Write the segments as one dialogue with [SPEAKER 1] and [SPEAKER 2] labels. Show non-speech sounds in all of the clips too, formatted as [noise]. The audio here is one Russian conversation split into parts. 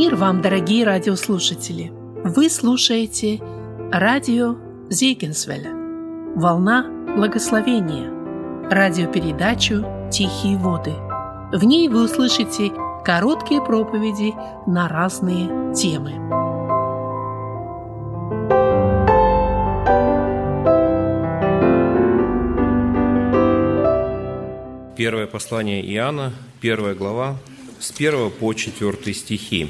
[SPEAKER 1] Мир вам, дорогие радиослушатели! Вы слушаете радио Зейгенсвеля «Волна благословения» радиопередачу «Тихие воды». В ней вы услышите короткие проповеди на разные темы.
[SPEAKER 2] Первое послание Иоанна, первая глава, с 1 по 4 стихи.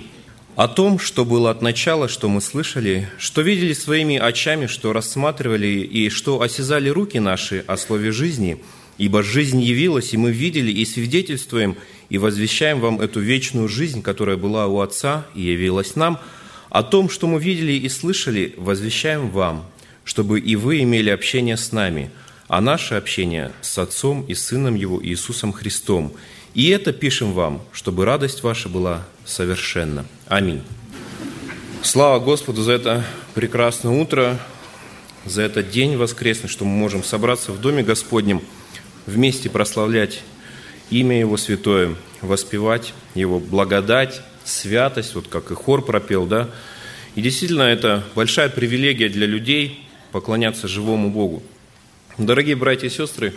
[SPEAKER 2] О том, что было от начала, что мы слышали, что видели своими очами, что рассматривали и что осязали руки наши о слове жизни, ибо жизнь явилась, и мы видели и свидетельствуем, и возвещаем вам эту вечную жизнь, которая была у Отца и явилась нам, о том, что мы видели и слышали, возвещаем вам, чтобы и вы имели общение с нами, а наше общение с Отцом и Сыном Его Иисусом Христом – и это пишем вам, чтобы радость ваша была совершенна. Аминь. Слава Господу за это прекрасное утро, за этот день воскресный, что мы можем собраться в Доме Господнем, вместе прославлять имя Его святое, воспевать Его благодать, святость, вот как и хор пропел, да. И действительно, это большая привилегия для людей поклоняться живому Богу. Дорогие братья и сестры,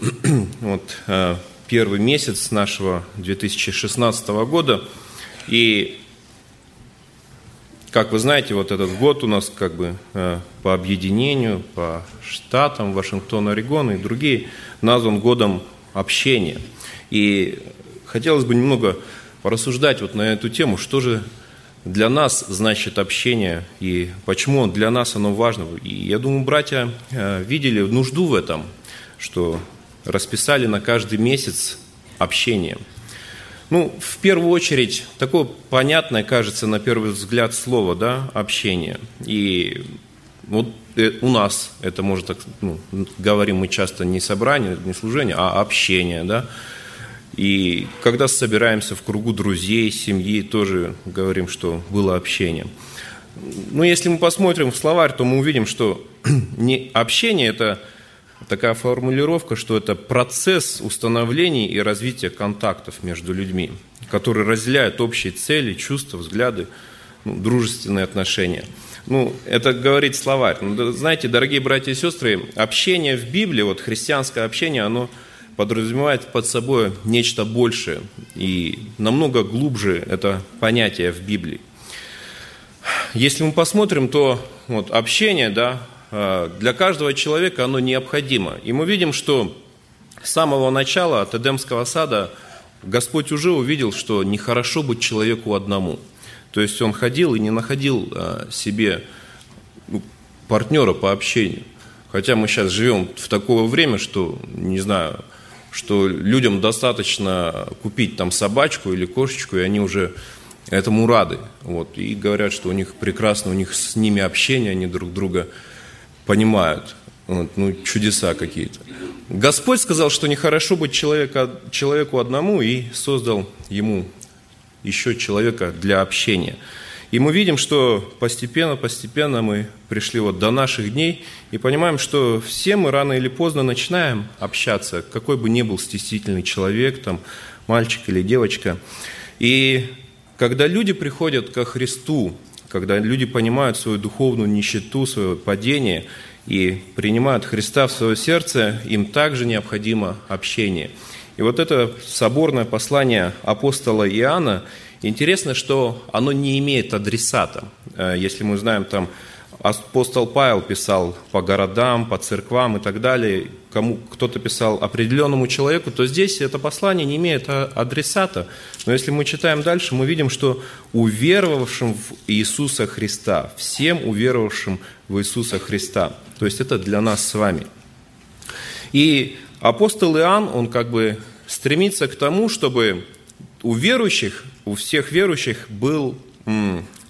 [SPEAKER 2] [clears throat] вот э, первый месяц нашего 2016 года. И, как вы знаете, вот этот год у нас как бы э, по объединению, по штатам Вашингтон, Орегон и другие назван годом общения. И хотелось бы немного порассуждать вот на эту тему, что же для нас значит общение и почему для нас оно важно. И я думаю, братья э, видели нужду в этом, что расписали на каждый месяц общение. Ну, в первую очередь, такое понятное, кажется, на первый взгляд слово, да, общение. И вот э, у нас это может, ну, говорим мы часто не собрание, не служение, а общение, да. И когда собираемся в кругу друзей, семьи, тоже говорим, что было общение. Но если мы посмотрим в словарь, то мы увидим, что [clears throat] не общение – это такая формулировка, что это процесс установления и развития контактов между людьми, которые разделяют общие цели, чувства, взгляды, ну, дружественные отношения. Ну, это говорит словарь. Ну, знаете, дорогие братья и сестры, общение в Библии, вот христианское общение, оно подразумевает под собой нечто большее и намного глубже это понятие в Библии. Если мы посмотрим, то вот общение, да, для каждого человека оно необходимо. И мы видим, что с самого начала от Эдемского сада Господь уже увидел, что нехорошо быть человеку одному. То есть он ходил и не находил э, себе ну, партнера по общению. Хотя мы сейчас живем в такое время, что, не знаю, что людям достаточно купить там собачку или кошечку, и они уже этому рады. Вот, и говорят, что у них прекрасно, у них с ними общение, они друг друга понимают. Вот, ну, чудеса какие-то. Господь сказал, что нехорошо быть человека, человеку одному и создал ему еще человека для общения. И мы видим, что постепенно, постепенно мы пришли вот до наших дней и понимаем, что все мы рано или поздно начинаем общаться, какой бы ни был стеснительный человек, там, мальчик или девочка. И когда люди приходят ко Христу, когда люди понимают свою духовную нищету, свое падение и принимают Христа в свое сердце, им также необходимо общение. И вот это соборное послание апостола Иоанна, интересно, что оно не имеет адресата. Э, если мы знаем там апостол Павел писал по городам, по церквам и так далее, кому кто-то писал определенному человеку, то здесь это послание не имеет адресата. Но если мы читаем дальше, мы видим, что уверовавшим в Иисуса Христа, всем уверовавшим в Иисуса Христа, то есть это для нас с вами. И апостол Иоанн, он как бы стремится к тому, чтобы у верующих, у всех верующих был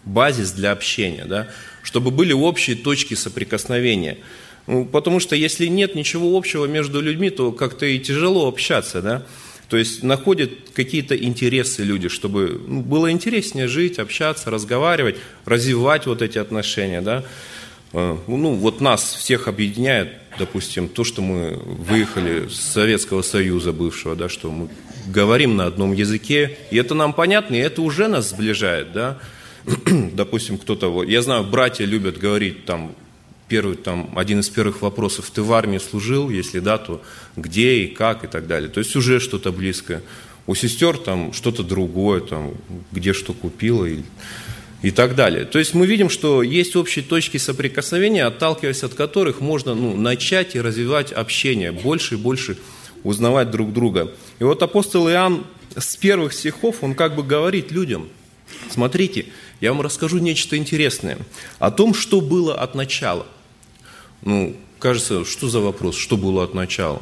[SPEAKER 2] базис для общения, да, чтобы были общие точки соприкосновения. Ну, потому что если нет ничего общего между людьми, то как-то и тяжело общаться, да. То есть находят какие-то интересы люди, чтобы ну, было интереснее жить, общаться, разговаривать, развивать вот эти отношения, да. э, ну, вот нас всех объединяет, допустим, то, что мы выехали с Советского Союза бывшего, да, что мы говорим на одном языке, и это нам понятно, и это уже нас сближает, да. [clears throat] Допустим, кто-то, я знаю, братья любят говорить там первый, там, один из первых вопросов, ты в армии служил, если да, то где и как и так далее. То есть уже что-то близкое. У сестер там что-то другое, там, где что купила и, и так далее. То есть мы видим, что есть общие точки соприкосновения, отталкиваясь от которых можно ну, начать и развивать общение, больше и больше узнавать друг друга. И вот апостол Иоанн с первых стихов, он как бы говорит людям, смотрите, я вам расскажу нечто интересное о том, что было от начала. Ну, кажется, что за вопрос, что было от начала?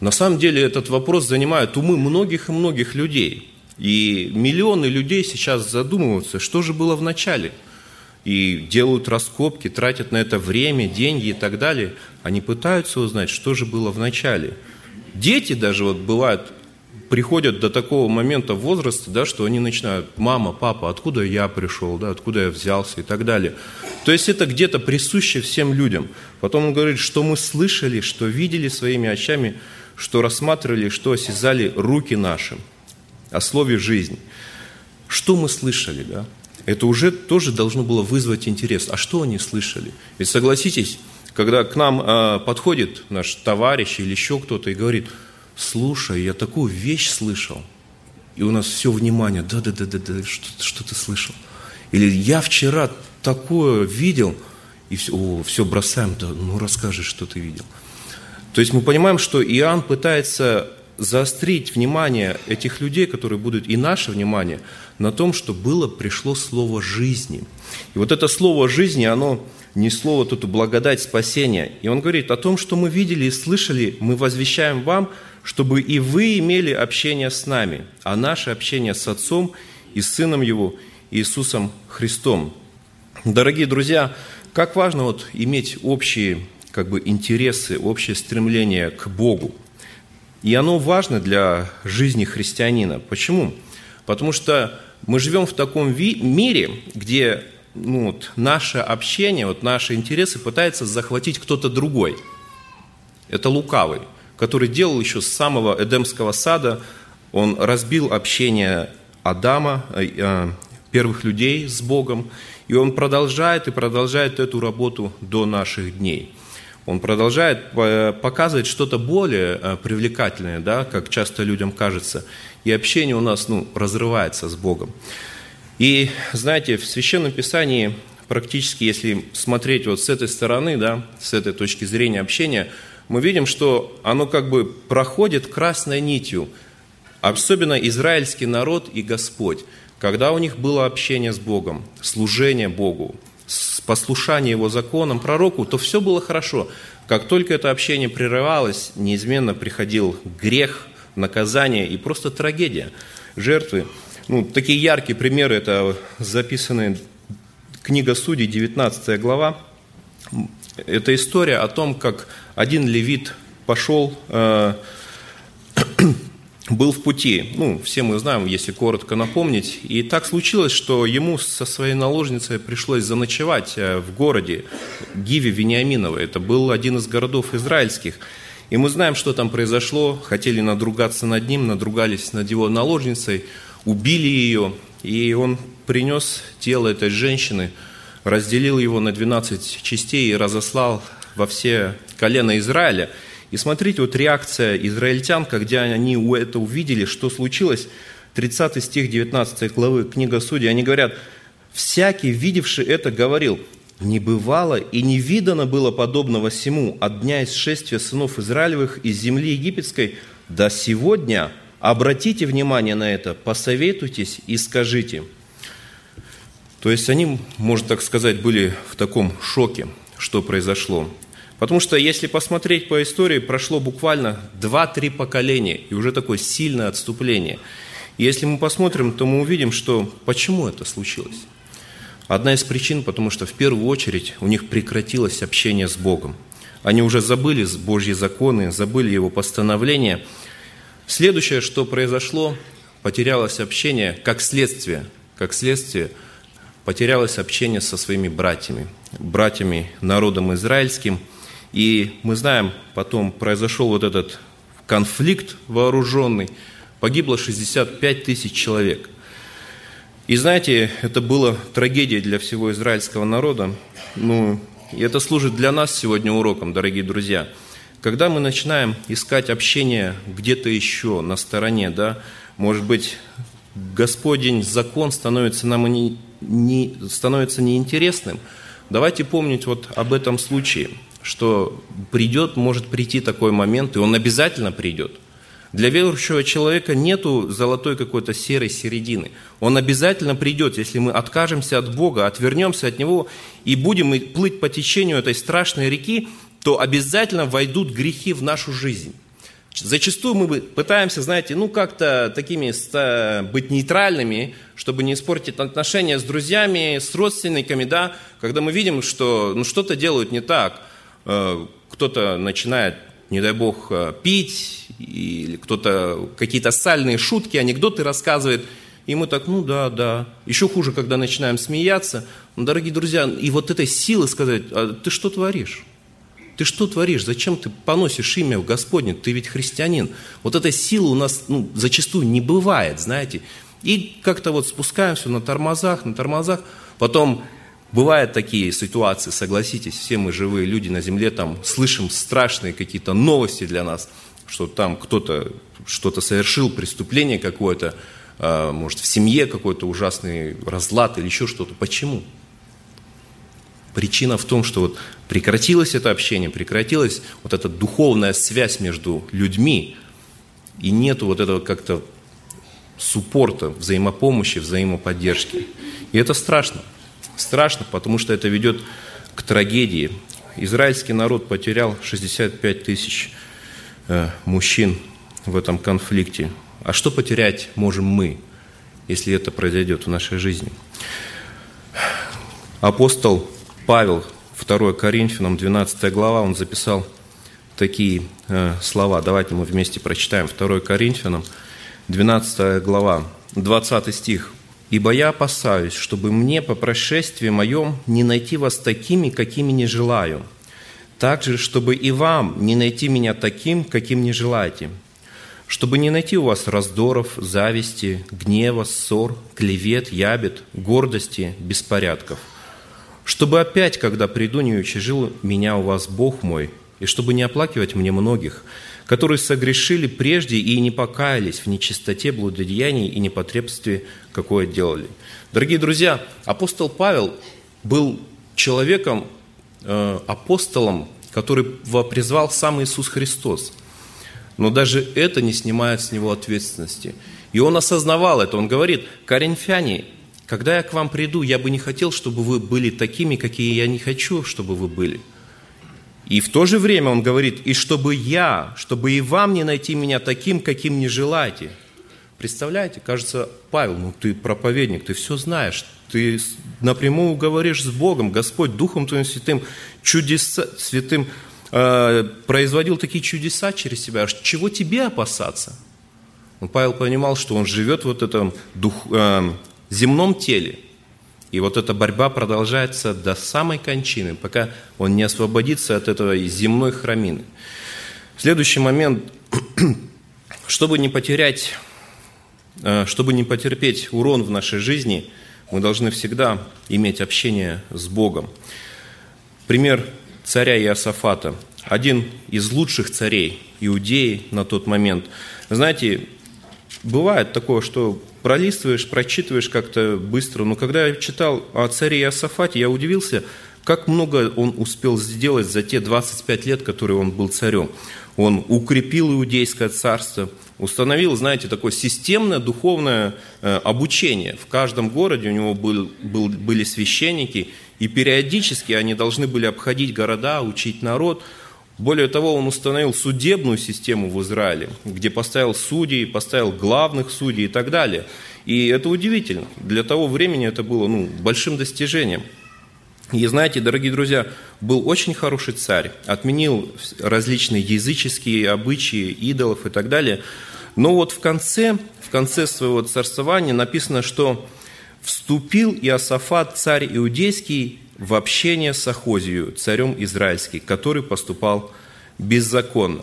[SPEAKER 2] На самом деле этот вопрос занимает умы многих и многих людей. И миллионы людей сейчас задумываются, что же было в начале. И делают раскопки, тратят на это время, деньги и так далее. Они пытаются узнать, что же было в начале. Дети даже вот бывают, приходят до такого момента возраста, да, что они начинают, мама, папа, откуда я пришел, да, откуда я взялся и так далее. То есть это где-то присуще всем людям. Потом он говорит, что мы слышали, что видели своими очами, что рассматривали, что осязали руки наши, о слове «жизнь». Что мы слышали, да? Это уже тоже должно было вызвать интерес. А что они слышали? Ведь согласитесь, когда к нам э, подходит наш товарищ или еще кто-то и говорит, слушай, я такую вещь слышал, и у нас все внимание, да-да-да-да, что, что ты слышал? Или я вчера такое видел, и все, о, все бросаем, да, ну расскажи, что ты видел. То есть мы понимаем, что Иоанн пытается заострить внимание этих людей, которые будут, и наше внимание, на том, что было, пришло слово жизни. И вот это слово жизни, оно не слово тут благодать спасения. И он говорит о том, что мы видели и слышали, мы возвещаем вам, чтобы и вы имели общение с нами, а наше общение с Отцом и Сыном Его, Иисусом Христом. Дорогие друзья, как важно вот иметь общие как бы интересы, общее стремление к Богу. И оно важно для жизни христианина. Почему? Потому что мы живем в таком ви- мире, где ну, вот, наше общение, вот, наши интересы пытается захватить кто-то другой. Это лукавый, который делал еще с самого Эдемского сада, он разбил общение Адама, э, э, первых людей с Богом, и он продолжает и продолжает эту работу до наших дней – он продолжает э, показывать что-то более привлекательное, да, как часто людям кажется, и общение у нас ну, разрывается с Богом. И знаете, в Священном Писании практически, если смотреть вот с этой стороны, да, с этой точки зрения общения, мы видим, что оно как бы проходит красной нитью, особенно израильский народ и Господь, когда у них было общение с Богом, служение Богу, послушание его законам, пророку, то все было хорошо. Как только это общение прерывалось, неизменно приходил грех, наказание и просто трагедия, жертвы. Ну, такие яркие примеры, это записаны книга Судей, 19 глава. Это история о том, как один левит пошел э, [clears throat] был в пути. Ну, все мы знаем, если коротко напомнить. И так случилось, что ему со своей наложницей пришлось заночевать э, в городе Гиве Вениаминовой. Это был один из городов израильских. И мы знаем, что там произошло. Хотели надругаться над ним, надругались над его наложницей, убили ее. И он принес тело этой женщины, разделил его на 12 частей и разослал во все колена Израиля – и смотрите, вот реакция израильтян, когда они это увидели, что случилось. 30 стих 19 главы книга Судей, они говорят, «Всякий, видевший это, говорил, не бывало и не видано было подобного всему от дня исшествия сынов Израилевых из земли египетской до сегодня. Обратите внимание на это, посоветуйтесь и скажите». То есть они, можно так сказать, были в таком шоке, что произошло. Потому что если посмотреть по истории, прошло буквально 2-3 поколения, и уже такое сильное отступление. И если мы посмотрим, то мы увидим, что почему это случилось. Одна из причин, потому что в первую очередь у них прекратилось общение с Богом. Они уже забыли Божьи законы, забыли Его постановления. Следующее, что произошло, потерялось общение как следствие, как следствие потерялось общение со своими братьями, братьями народом израильским. И мы знаем, потом произошел вот этот конфликт вооруженный, погибло 65 тысяч человек. И знаете, это была трагедия для всего израильского народа. Ну, и это служит для нас сегодня уроком, дорогие друзья. Когда мы начинаем искать общение где-то еще на стороне, да, может быть, Господень закон становится нам не, не, становится неинтересным, давайте помнить вот об этом случае, что придет, может прийти такой момент, и он обязательно придет. Для верующего человека нету золотой какой-то серой середины. Он обязательно придет, если мы откажемся от Бога, отвернемся от Него и будем плыть по течению этой страшной реки, то обязательно войдут грехи в нашу жизнь. Зачастую мы пытаемся, знаете, ну как-то такими быть нейтральными, чтобы не испортить отношения с друзьями, с родственниками, да, когда мы видим, что ну, что-то делают не так, кто-то начинает, не дай бог, э, пить, или кто-то какие-то сальные шутки, анекдоты рассказывает, и мы так, ну да, да. Еще хуже, когда начинаем смеяться. Ну, дорогие друзья, и вот этой силы сказать, а ты что творишь? Ты что творишь? Зачем ты поносишь имя Господне? Ты ведь христианин. Вот этой силы у нас ну, зачастую не бывает, знаете. И как-то вот спускаемся на тормозах, на тормозах. Потом бывают такие ситуации, согласитесь, все мы живые люди на земле, там слышим страшные какие-то новости для нас, что там кто-то что-то совершил, преступление какое-то, а, может, в семье какой-то ужасный разлад или еще что-то. Почему? Причина в том, что вот прекратилось это общение, прекратилась вот эта духовная связь между людьми, и нету вот этого как-то суппорта, взаимопомощи, взаимоподдержки. И это страшно. Страшно, потому что это ведет к трагедии. Израильский народ потерял 65 тысяч э, мужчин в этом конфликте. А что потерять можем мы, если это произойдет в нашей жизни? Апостол Павел, 2 Коринфянам, 12 глава, он записал такие э, слова. Давайте мы вместе прочитаем. 2 Коринфянам, 12 глава, 20 стих. «Ибо я опасаюсь, чтобы мне по прошествии моем не найти вас такими, какими не желаю, также, чтобы и вам не найти меня таким, каким не желаете, чтобы не найти у вас раздоров, зависти, гнева, ссор, клевет, ябед, гордости, беспорядков» чтобы опять, когда приду, не учежил меня у вас Бог мой, и чтобы не оплакивать мне многих, которые согрешили прежде и не покаялись в нечистоте, блудодеянии и непотребстве, какое делали. Дорогие друзья, апостол Павел был человеком, э, апостолом, который призвал сам Иисус Христос. Но даже это не снимает с него ответственности. И он осознавал это. Он говорит, коринфяне, когда я к вам приду, я бы не хотел, чтобы вы были такими, какие я не хочу, чтобы вы были. И в то же время он говорит, и чтобы я, чтобы и вам не найти меня таким, каким не желаете. Представляете, кажется, Павел, ну ты проповедник, ты все знаешь, ты напрямую говоришь с Богом, Господь Духом Твоим Святым, чудеса, святым э, производил такие чудеса через себя, чего тебе опасаться? Но Павел понимал, что он живет вот в этом дух, э, земном теле. И вот эта борьба продолжается до самой кончины, пока он не освободится от этого земной храмины. Следующий момент, [clears throat] чтобы не потерять, э, чтобы не потерпеть урон в нашей жизни, мы должны всегда иметь общение с Богом. Пример царя Иосафата, один из лучших царей Иудеи на тот момент. Знаете, бывает такое, что пролистываешь, прочитываешь как-то быстро. Но когда я читал о царе Иосафате, я удивился, как много он успел сделать за те 25 лет, которые он был царем. Он укрепил иудейское царство, установил, знаете, такое системное духовное э, обучение. В каждом городе у него был, был, были священники, и периодически они должны были обходить города, учить народ – более того, он установил судебную систему в Израиле, где поставил судей, поставил главных судей и так далее. И это удивительно. Для того времени это было ну, большим достижением. И знаете, дорогие друзья, был очень хороший царь, отменил различные языческие обычаи, идолов и так далее. Но вот в конце, в конце своего царствования написано, что вступил Иосафат, царь иудейский, в общение с Ахозию, царем израильским, который поступал беззаконно.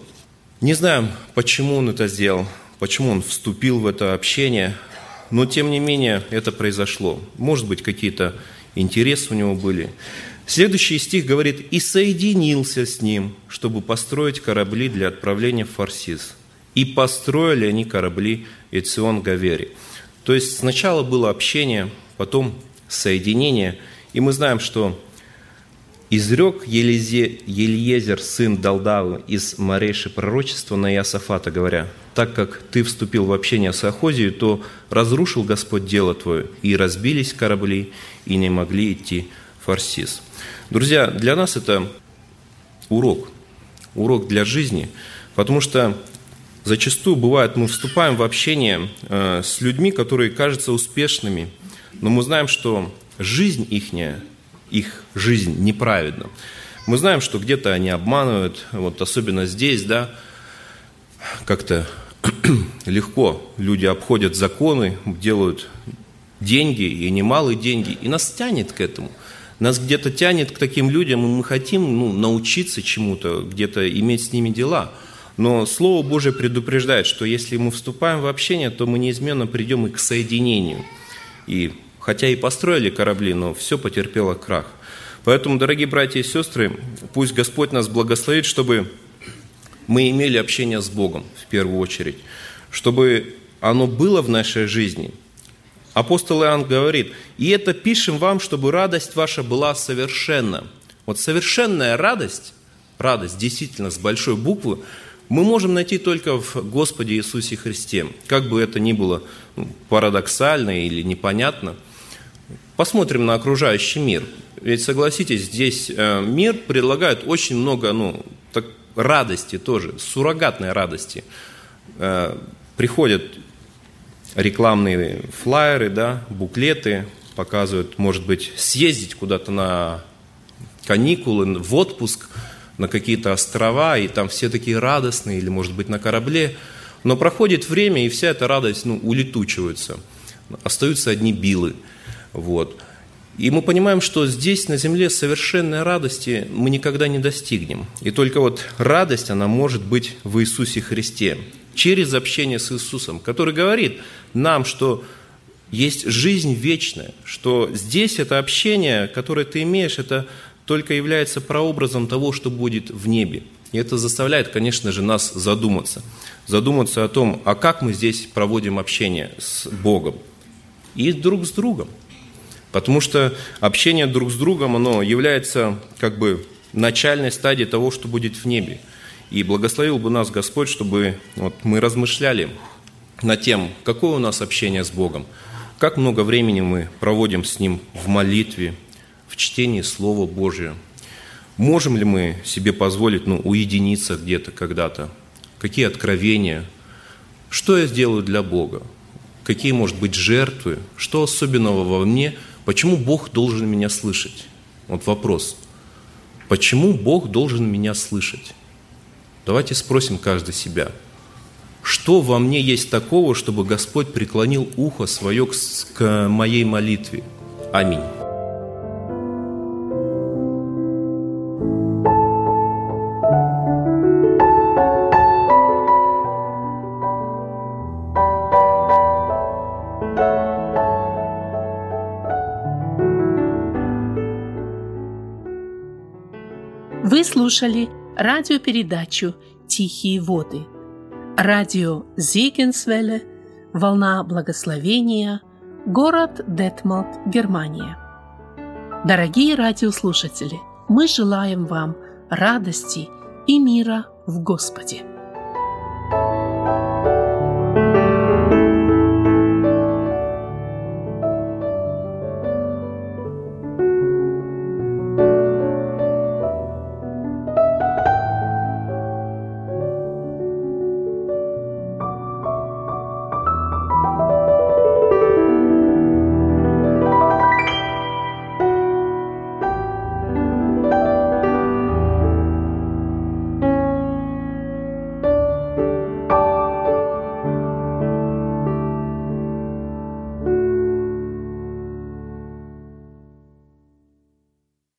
[SPEAKER 2] Не знаем, почему он это сделал, почему он вступил в это общение, но тем не менее это произошло. Может быть, какие-то интересы у него были. Следующий стих говорит, «И соединился с ним, чтобы построить корабли для отправления в Фарсис. И построили они корабли Эцион Гавери». То есть сначала было общение, потом соединение – и мы знаем, что изрек Елизе, Ельезер, сын Далдавы, из Мареши пророчества на Иосафата, говоря, «Так как ты вступил в общение с Ахозией, то разрушил Господь дело твое, и разбились корабли, и не могли идти Фарсис». Друзья, для нас это урок, урок для жизни, потому что зачастую бывает, мы вступаем в общение э, с людьми, которые кажутся успешными, но мы знаем, что жизнь ихняя, их жизнь неправедна. Мы знаем, что где-то они обманывают, вот особенно здесь, да, как-то [clears throat] легко люди обходят законы, делают деньги, и немалые деньги, и нас тянет к этому. Нас где-то тянет к таким людям, и мы хотим ну, научиться чему-то, где-то иметь с ними дела. Но Слово Божие предупреждает, что если мы вступаем в общение, то мы неизменно придем и к соединению. И хотя и построили корабли, но все потерпело крах. Поэтому, дорогие братья и сестры, пусть Господь нас благословит, чтобы мы имели общение с Богом в первую очередь, чтобы оно было в нашей жизни. Апостол Иоанн говорит, «И это пишем вам, чтобы радость ваша была совершенна». Вот совершенная радость, радость действительно с большой буквы, мы можем найти только в Господе Иисусе Христе. Как бы это ни было ну, парадоксально или непонятно – Посмотрим на окружающий мир. Ведь согласитесь, здесь э, мир предлагает очень много ну, так, радости тоже, суррогатной радости. Э, приходят рекламные флайеры, да, буклеты, показывают, может быть, съездить куда-то на каникулы, в отпуск, на какие-то острова, и там все такие радостные, или, может быть, на корабле. Но проходит время, и вся эта радость ну, улетучивается. Остаются одни билы – вот. И мы понимаем, что здесь, на земле, совершенной радости мы никогда не достигнем. И только вот радость, она может быть в Иисусе Христе, через общение с Иисусом, который говорит нам, что есть жизнь вечная, что здесь это общение, которое ты имеешь, это только является прообразом того, что будет в небе. И это заставляет, конечно же, нас задуматься. Задуматься о том, а как мы здесь проводим общение с Богом и друг с другом. Потому что общение друг с другом, оно является как бы начальной стадией того, что будет в небе. И благословил бы нас Господь, чтобы вот мы размышляли над тем, какое у нас общение с Богом, как много времени мы проводим с Ним в молитве, в чтении Слова Божия. Можем ли мы себе позволить ну, уединиться где-то когда-то? Какие откровения? Что я сделаю для Бога? Какие, может быть, жертвы? Что особенного во мне – Почему Бог должен меня слышать? Вот вопрос. Почему Бог должен меня слышать? Давайте спросим каждый себя. Что во мне есть такого, чтобы Господь преклонил ухо свое к моей молитве? Аминь.
[SPEAKER 1] Слушали радиопередачу «Тихие воды». Радио Зегенсвелле, «Волна благословения», город Детмалт, Германия. Дорогие радиослушатели, мы желаем вам радости и мира в Господе.